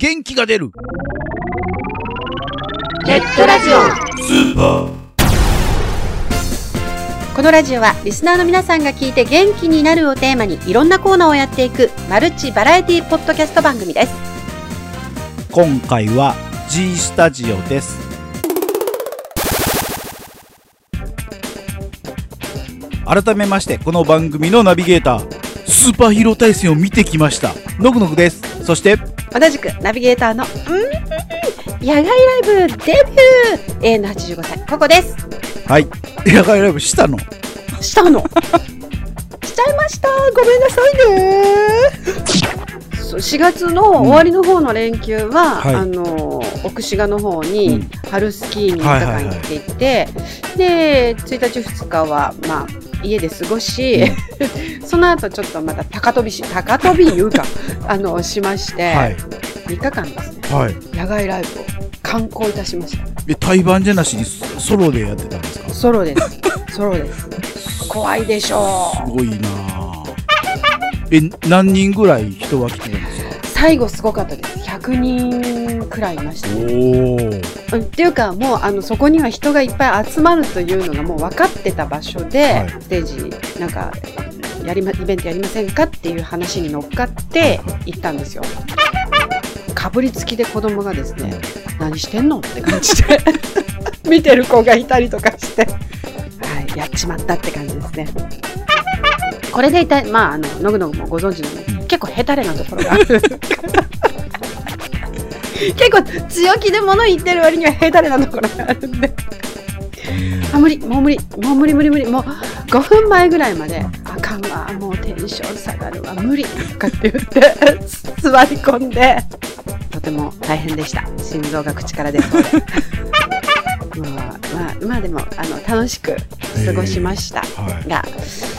元気が出る。ネットラジオ。このラジオはリスナーの皆さんが聞いて元気になるをテーマにいろんなコーナーをやっていくマルチバラエティポッドキャスト番組です。今回は G スタジオです。改めましてこの番組のナビゲータースーパーヒーロー対戦を見てきました。ノグノグです。そして同じくナビゲーターのうん？野外ライブデビュー! A の85歳ここです。はい。野外ライブしたの？したの。しちゃいました。ごめんなさいね。そう4月の終わりの方の連休は、はい。あの奥志賀の方にうん。春スキーに3日間行っていて、で1日2日はまあ家で過ごし、その後ちょっとまた高飛びし高飛びいうか あのしまして、はい。3日間ですね。はい。野外ライブを観光いたしました。え対バンじゃなしにソロでやってたんですか？すソロです。ソロです。怖いでしょう。ごいなあ。え何人ぐらい人は来てたんですか？最後すごかったです。100人くらいいましたね。おおうんっていうかもうあのそこには人がいっぱい集まるというのがもう分かってた場所で、はい。ステージなんかやりまイベントやりませんかっていう話に乗っかって行ったんですよ。かぶりつきで子供がですね何してんの？って感じで。見てる子がいたりとかして、はい、やっちまったって感じですね。これでいたいまああののぐのぐもご存知のように、うん。結構ヘタレなところがある結構強気で物言ってる割にはヘタレなところがあるんで。あ無理。もう無理。もう無理無理無理。もう5分前ぐらいまであかんわ。もうテンション下がるわ。無理。とかって言って座り込んで。とても大変でした。心臓が口から出そ うでまあまあまあでもあの楽しく過ごしました。はい。が、はあ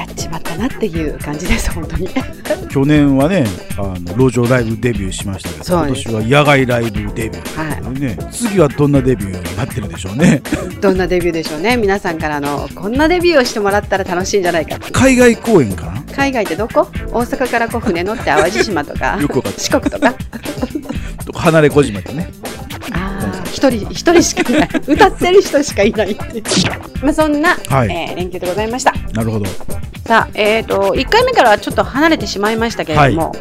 やっちまったなっていう感じです本当に。去年はねあの路上ライブデビューしましたけど今年は野外ライブデビュー、はい。ね、次はどんなデビューになってるでしょうね。どんなデビューでしょうね。皆さんからあのこんなデビューをしてもらったら楽しいんじゃないか。海外公演かな？海外ってどこ？大阪からこう船乗って淡路島とか 四国とかとか。離れ小島でね。ああ一人一人しかいない。歌ってる人しかいないっていう。まあそんな、はい。えー連休でございました。なるほどさあえっ、と1回目からはちょっと離れてしまいましたけれども、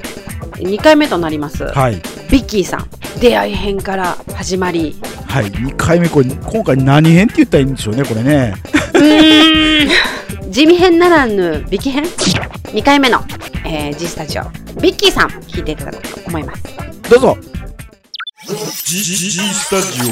2回目となります、はい。ビッキーさん出会い編から始まり。はい。2回目これ今回何編って言ったらいいんでしょうねこれね。うーん。地味編ならぬビキ編？2回目の、えー、G スタジオビッキーさん弾いていただこうと思います。どうぞ。G, G, G スタジ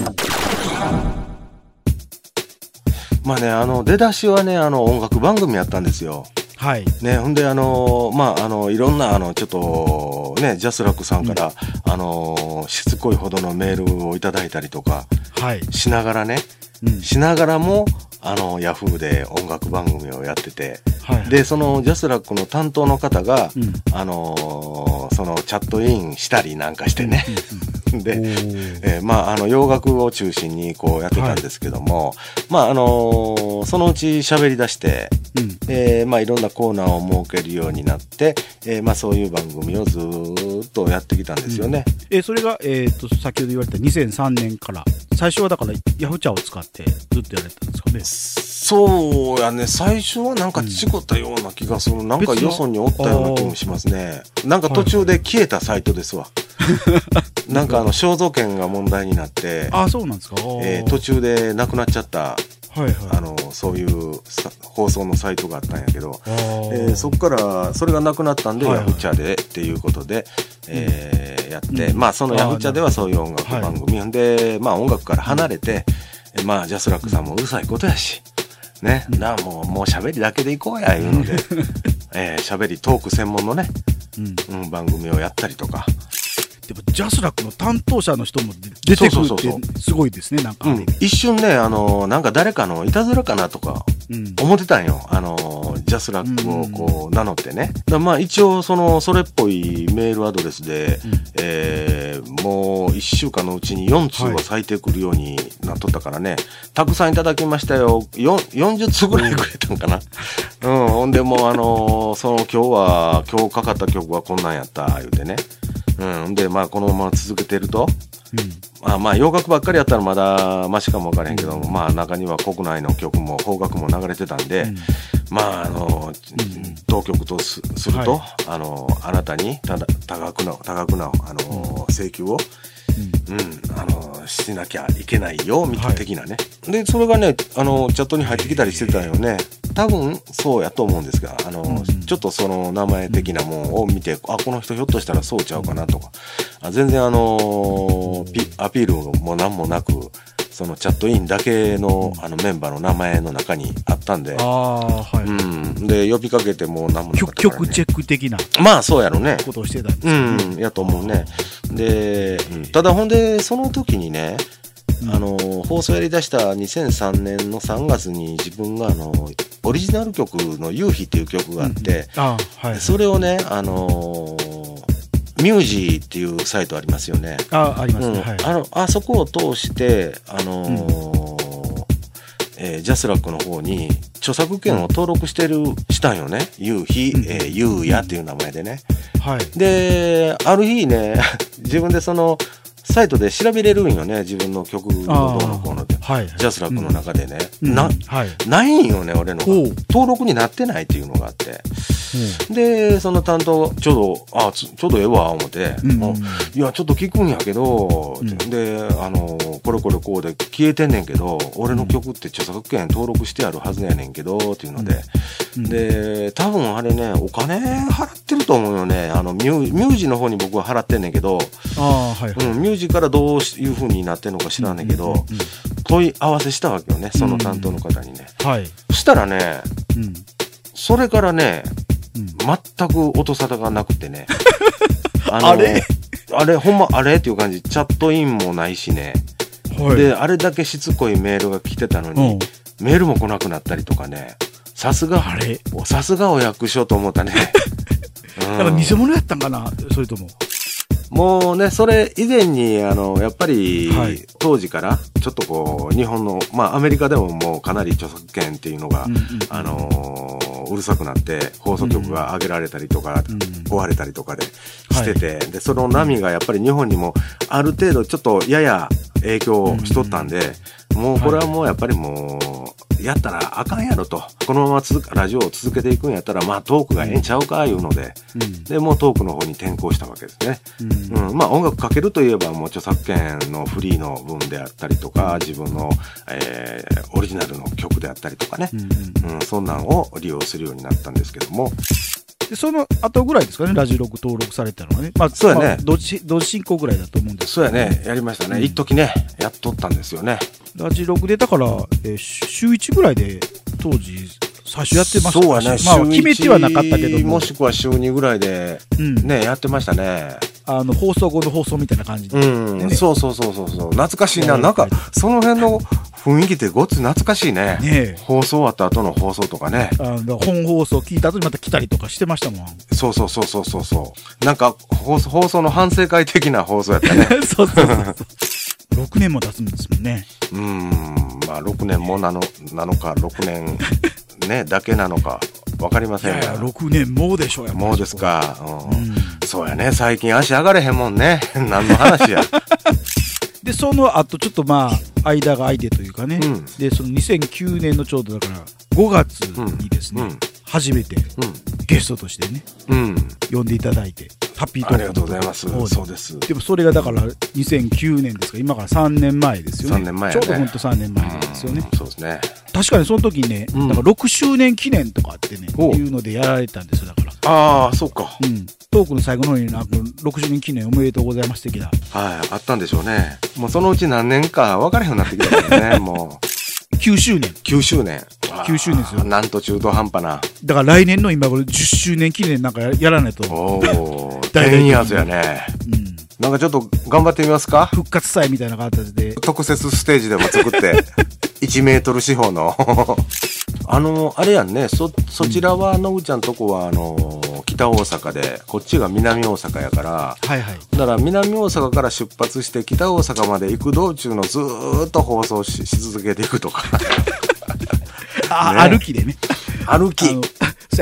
オまあねあの出だしはねあの音楽番組やったんですよはい。ねほんであのまああのいろんなあのちょっとねジャスラックさんから、あのしつこいほどのメールをいただいたりとかはい、しながらねうん。しながらもあのヤフーで音楽番組をやっててはい、でそのジャスラックの担当の方が、うん。あのそのチャットインしたりなんかしてね、で、うんうんえーまあ、あの洋楽を中心にこうやってたんですけども、まああのーそのうち喋り出して、うん。えーまあ、いろんなコーナーを設けるようになって、えーまあ、そういう番組をずーっとやってきたんですよね。えそれが、えー、と先ほど言われた2003年から最初はだからヤフチャを使ってずっとやられてたんですかね。そうやね。最初はなんか違ったような気がする、なんか別のよそにおったような気もしますね。なんか途中で消えたサイトですわ、なんかあの肖像権が問題になって、あそうなんですか、えー途中でなくなっちゃった。はいはい。あのそういうさ放送のサイトがあったんやけど、えーそこからそれがなくなったんで、はいはい。ヤフチャでっていうことで、えーやって、うん。まあそのヤフチャではそういう音楽番組、んでまあ音楽から離れて、えまあジャスラックさんもうるさいことやし、ね、なあもうもう喋りだけでいこうやいうので、えー喋りトーク専門のね、うん、うん、番組をやったりとか、でもジャスラックの担当者の人も出てくるってすごいですねなんか、うん、一瞬ねあのなんか誰かのいたずらかなとかうん思ってたんよ。あの、ジャスラックをこう名乗ってね。まあ一応その、それっぽいメールアドレスで、うんえーもう1週間のうちに4通は咲いてくるようになっとったからね、たくさんいただきましたよ。よん40通ぐらいくれたんかな。うん、ほんでもうあのその今日は、今日かかった曲はこんなんやった、言うてね。うん、うん。で、まあ、このまま続けてると、うん。まあまあ洋楽ばっかりやったらまだマシかもわからへんけど、まあ中には国内の曲も邦楽も流れてたんで、うん。まああの、うん。当局とすすると、はあのあなたにただ多額な多額なあの、請求を、うん、あのしなきゃいけないよみたいなはい。的なね、でそれがねあのチャットに入ってきたりしてたよね多分そうやと思うんですがあの、うんうん。ちょっとその名前的なものを見て、あこの人ひょっとしたらそうちゃうかなとか。あ全然あのピアピールも何もなくそのチャットインだけのあのメンバーの名前の中にあったんで、ああはい、うん、で呼びかけても何もなか曲ったね、曲チェック的な。まあそうやろね。ことをしてたんですね。ん、やと思うね。で、ただほんで、その時にね、うん。あの、放送やりだした2003年の3月に自分があの、オリジナル曲の夕日っていう曲があって、ああはい。それをね、あの、ミュージーっていうサイトありますよね。あありますね、うん。はい。あのあそこを通して、あのーえージャスラックの方に著作権を登録してる、したんよね。夕日、うん。えー、ゆうやっていう名前でね。はい。で、ある日ね、自分でその、サイトで調べれるんよね、自分の曲のどうのこうのって。はい。ジャスラックの中でね。うん。な、はい。ないんよね、俺の登録になってないっていうのがあって。で、その担当、ちょうど、あ、つちょうどええわ、思って、うん。あいや、ちょっと聞くんやけど、うん。で、あの、これこれこうで消えてんねんけど、俺の曲って著作権登録してあるはずやねんけど、っていうので、うん。で、多分あれね、お金払ってると思うよね。あの、ミュミュージの方に僕は払ってんねんけど、ああはいはい、うん、ミュージからどういう風になってんのか知らんねんけど、問い合わせしたわけよね、その担当の方にね。はい、そしたらね、うん。それからね、うん全く音沙汰がなくてね。ああれ？あれ、ほんまあれっていう感じ。チャットインもないしね。はい、で、あれだけしつこいメールが来てたのに、うんメールも来なくなったりとかね。さすが、あれ？さすがお役所と思ったね。うんなんか偽物やったんかな？それとももうね、それ以前に、あの、やっぱり、はい。当時から、ちょっとこう、日本の、まあ、アメリカでももうかなり著作権っていうのが、うんうんあのーうるさくなって、放送局が上げられたりとか、うん壊れたりとかでしてて、で、その波がやっぱり日本にも、ある程度ちょっとやや影響しとったんで、もうこれはもうやっぱりもう、やったらあかんやろと。このままラジオを続けていくんやったら、まあトークがええんちゃうか、いうので、うん。で、もうトークの方に転向したわけですね。うん。うん、まあ音楽かけるといえばもう著作権のフリーの分であったりとか、自分の、えーオリジナルの曲であったりとかね。う、んうん。うん、そんなんを利用するようになったんですけども、でその後ぐらいですかねラジログ登録されたのはね。まあそうやね。まあ同時進行ぐらいだと思うんですそうやね、やりましたね。うん。一時ね、やっとったんですよね。ラジログでだから、えー週1ぐらいで当時最初やってましたそうやね、まあ決めてはなかったけどももしくは週2ぐらいで、うんね、やってましたね。あの放送後の放送みたいな感じで、うん、ねそうそうそうそうそう。懐かしいな。うんなんか、その辺の雰囲気ってごっつ懐かしいね。ねえ放送終わった後の放送とかね。あの本放送聞いた後にまた来たりとかしてましたもんそうそうそうそうそうそう。なんか放送、放送の反省会的な放送やったね。そうそうそうそう6年も経つんですもんねうん、まあ6年もなの、なのか、6年ね、だけなのか、わかりませんが。いやいや6年もうでしょうやもうですか。うんうんそうやね。最近足上がれへんもんね。何の話や。でその後ちょっとまあ間が空いてというかね、うんでその2009年のちょうどだから5月にですね、うんうん初めてゲストとしてねうん。うん。呼んでいただいてハッピートークありがとうございます。そうです。でもそれがだから2009年ですか？ら今から3年前ですよね3年前やねちょうどほんと3年前ですよね、うんそうですね。確かにその時にね、うんだから6周年記念とかってねいうのでやられたんですよだからああ、そうか。うんトークの最後の方になんか6周年記念おめでとうございます的なはい。あったんでしょうね。もうそのうち何年か分からへんようになってきたからね。も9周年う、9周年。9周年ですよなんと中途半端な。だから来年の今頃10周年記念なんかややらないと、おお、大々的10に years やね。うん、なんかちょっと頑張ってみますか？復活祭みたいな形で特設ステージでも作って、1メートル四方の。あの、あれやんね、そ、そちらは、のぐちゃんとこは、あの、北大阪で、こっちが南大阪やから、はいはいだから南大阪から出発して北大阪まで行く道中のずーっと放送しし続けていくとか。あ、ね歩きでね 歩き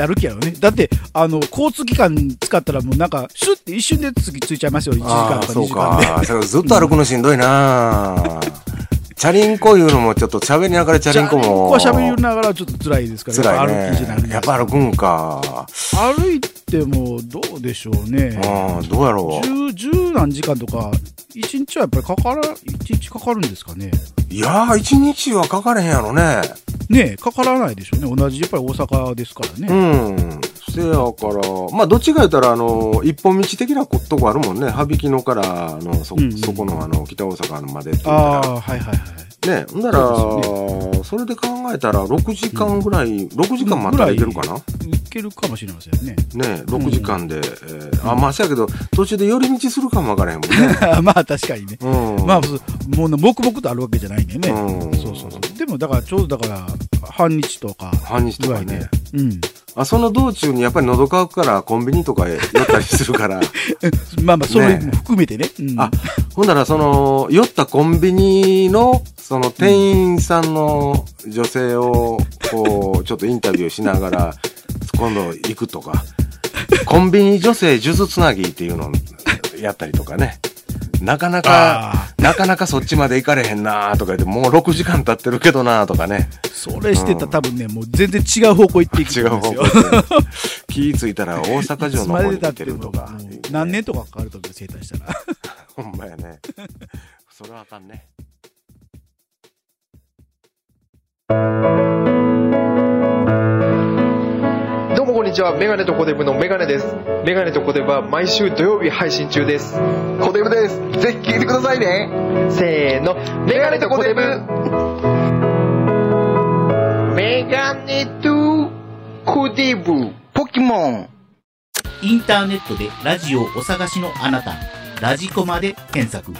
歩きやろね。だって、あの、交通機関使ったらもうなんか、シュッて一瞬で次ついちゃいますよ。1時間とか2ああそう時間で。か。それずっと歩くのしんどいな チャリンコいうのもちょっと喋りながらチャリンコも。は喋りながらちょっと辛いですから、辛いやっぱ歩きじゃなやっぱ歩くんか。歩いてもどうでしょうね。うん、どうやろ十、十何時間とか、一日はやっぱりかから、一日かかるんですかね。う。いやー、一日はかかれへんやろね。ねえ、かからないでしょうね。同じ、やっぱり大阪ですからうね。ん。せやから、まあ、どっちか言ったら、あの、一本道的なとこあるもんね。羽引のからの、そ、うんうんそこの、あの、北大阪までってああ、かはいはいはい。ら。ね、ほんだら、そそれで考えたら、6時間ぐらい、6時間待ったらいけるかな、いけるかもしれませんね。ね、6時間で。えーあ、まあ、せやけど、途中で寄り道するかもわからへんもんね。まあ確かにね。うん。まあ、もう黙々とあるわけじゃないんでね。うんそうそうそう。でも、だからちょうどだから、半日とか。半日とかねぐらいで。うん。あ、その道中にやっぱり喉乾くからコンビニとかへ寄ったりするから。まあまあ、それねも含めてね。うんあ、ほんならその、寄ったコンビニの、その店員さんの女性を、こう、ちょっとインタビューしながら、今度行くとか、コンビニ女性数珠つなぎっていうのをやったりとかね。なかなか、あなかなかそっちまで行かれへんなとか言って、もう6時間経ってるけどなとかね。それしてたら多分ね、もう全然違う方向行っていく違う方と思うん向ですよ。気ぃついたら大阪城の方に行ってるとか。何年とかかかると思う生誕したら。ほんまやね。それはあかんね。ちは。メガネとコデブのメガネです。メガネとコデブは毎週土曜日配信中です。コデブです。ぜひ聞いてくださいね。せーの。メガネとコデブメガネとコデブポケモン。インターネットでラジオをお探しのあなた、ラジコマで検索。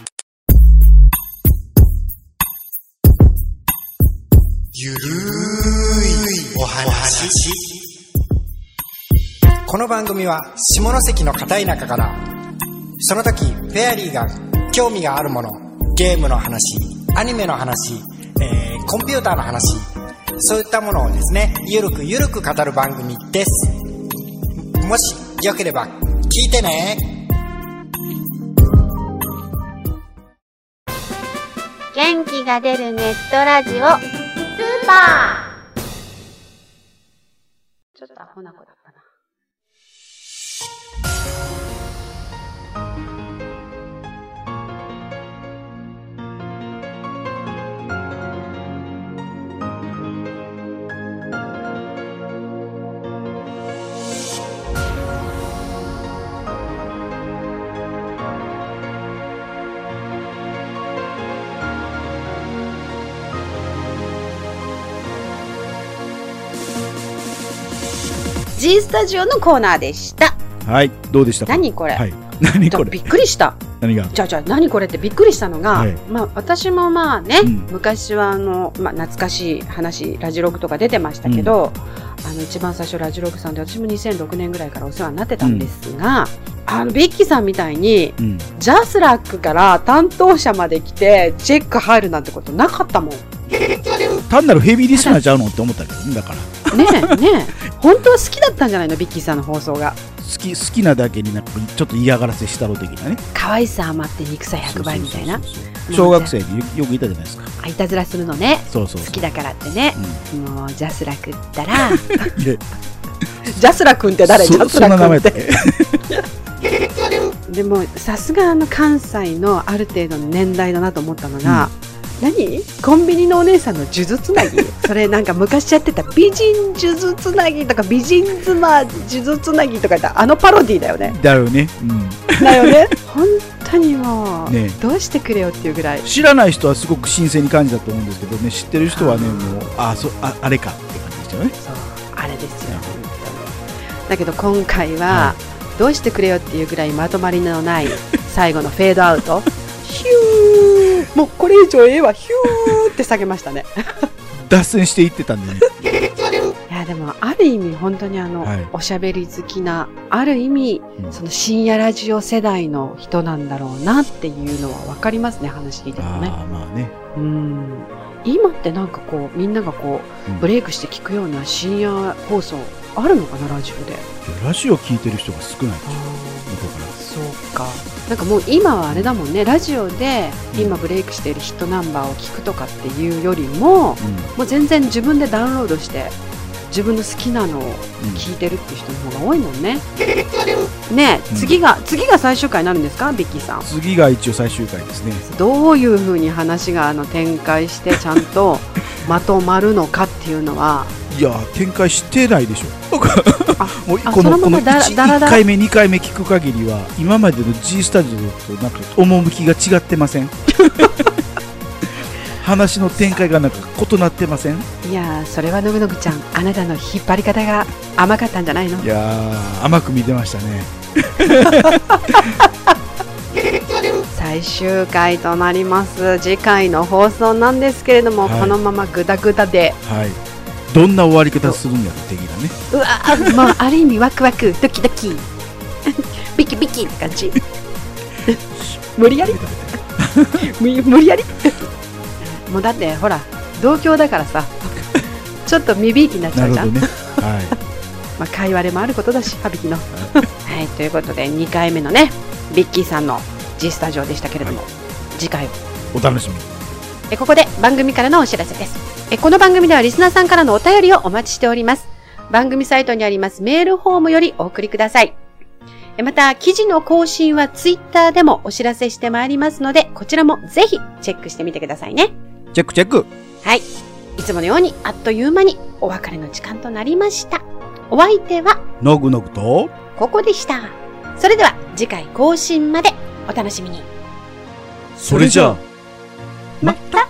ゆるーいお話この番組は下関の片田舎からその時フェアリーが興味があるものゲームの話アニメの話、えーコンピューターの話そういったものをですねゆるくゆるく語る番組です。もしよければ聞いてね。元気が出るネットラジオスーパー。ちょっとアホな子だったな。G スタジオのコーナーでした。はい、どうでしたか？何これ、はい。何これ？びっくりした。何が？じゃあじゃあ何これってびっくりしたのが、はいまあ私もまあね、うん昔はあの、まあ懐かしい話、ラジログとか出てましたけど、あの一番最初ラジログさんで私も2006年ぐらいからお世話になってたんですが、あのビッキーさんみたいに、うん。ジャスラックから担当者まで来てチェック入るなんてことなかったもん。ね単なるヘビーリスナーちゃうのって思ったけどね、だから。え、ねえ。本当は好きだったんじゃないの？ビッキーさんの放送が。好き、好きなだけになんかちょっと嫌がらせしたろ的なね。可愛さ余って憎さ100倍みたいな。小学生によくいたじゃないですか。あいたずらするのね。そうそう。好きだからってね。うもう、ジャスラックったら、ジャスラ君って誰？ジャスラ君っ。てけ？でも、さすがあの関西のある程度の年代だなと思ったのが、何？コンビニのお姉さんの数珠つなぎ？それなんか昔やってた美人数珠つなぎとか美人妻数珠つなぎとか言ったあのパロディだよね。だよね。うん。だよね？本当にもう、ねどうしてくれよっていうぐらい。知らない人はすごく新鮮に感じたと思うんですけどね、知ってる人はね、もう、あ、そう、ああれかって感じでしたよね。そうあれですよ。だけど今回は、どうしてくれよっていうぐらいまとまりのない最後のフェードアウト。ヒュー もうこれ以上ええわ、ヒューって下げましたね。脱線していってたんでね。いやでもある意味本当にあの、はいおしゃべり好きなある意味、うんその深夜ラジオ世代の人なんだろうなっていうのは分かりますね話聞いてるとねまあね。うん今ってなんかこうみんながこう、うんブレイクして聞くような深夜放送あるのかなラジオで。ラジオ聞いてる人が少ないでしょ向こうから。そうか。なんかもう今はあれだもんね。ラジオで今ブレイクしているヒットナンバーを聞くとかっていうよりも、もう全然自分でダウンロードして自分の好きなのを聞いてるっていう人の方が多いもんね、ねえ次が、次が最終回になるんですか？ビッキーさん。次が一応最終回ですね。どういうふうに話があの展開してちゃんとまとまるのかっていうのはいや展開してないでしょ。もうあこのこのそのままだ 1, だらだら。回目2回目聞く限りは今までの G スタジオとなんか趣が違ってません？話の展開がなんか異なってません？いやーそれはのぐのぐちゃんあなたの引っ張り方が甘かったんじゃないの？いやー甘く見てましたね 最終回となります。次回の放送なんですけれども、はい。このままグダグダで。はい。どんな終わり方するんやろ的なね。うわーもう ある意味ワクワクドキドキ。ビキビキって感じ。無理やり？無無理やり？もうだってほら同郷だからさ。ちょっと未びいきになっちゃうじゃん、なるほどね。はい。まあ、会話でもあることだし、ハビキの。はい、ということで、2回目のね、ビッキーさんの G スタジオでしたけれども、次回をお楽しみにえここで番組からのお知らせですえ。この番組ではリスナーさんからのお便りをお待ちしております。番組サイトにありますメールフォームよりお送りください。えまた、記事の更新はツイッターでもお知らせしてまいりますので、こちらもぜひチェックしてみてくださいね。チェックチェックはい。いつものようにあっという間にお別れの時間となりました。お相手はのぐのぐとここでした。それでは次回更新までお楽しみに。それじゃあ、また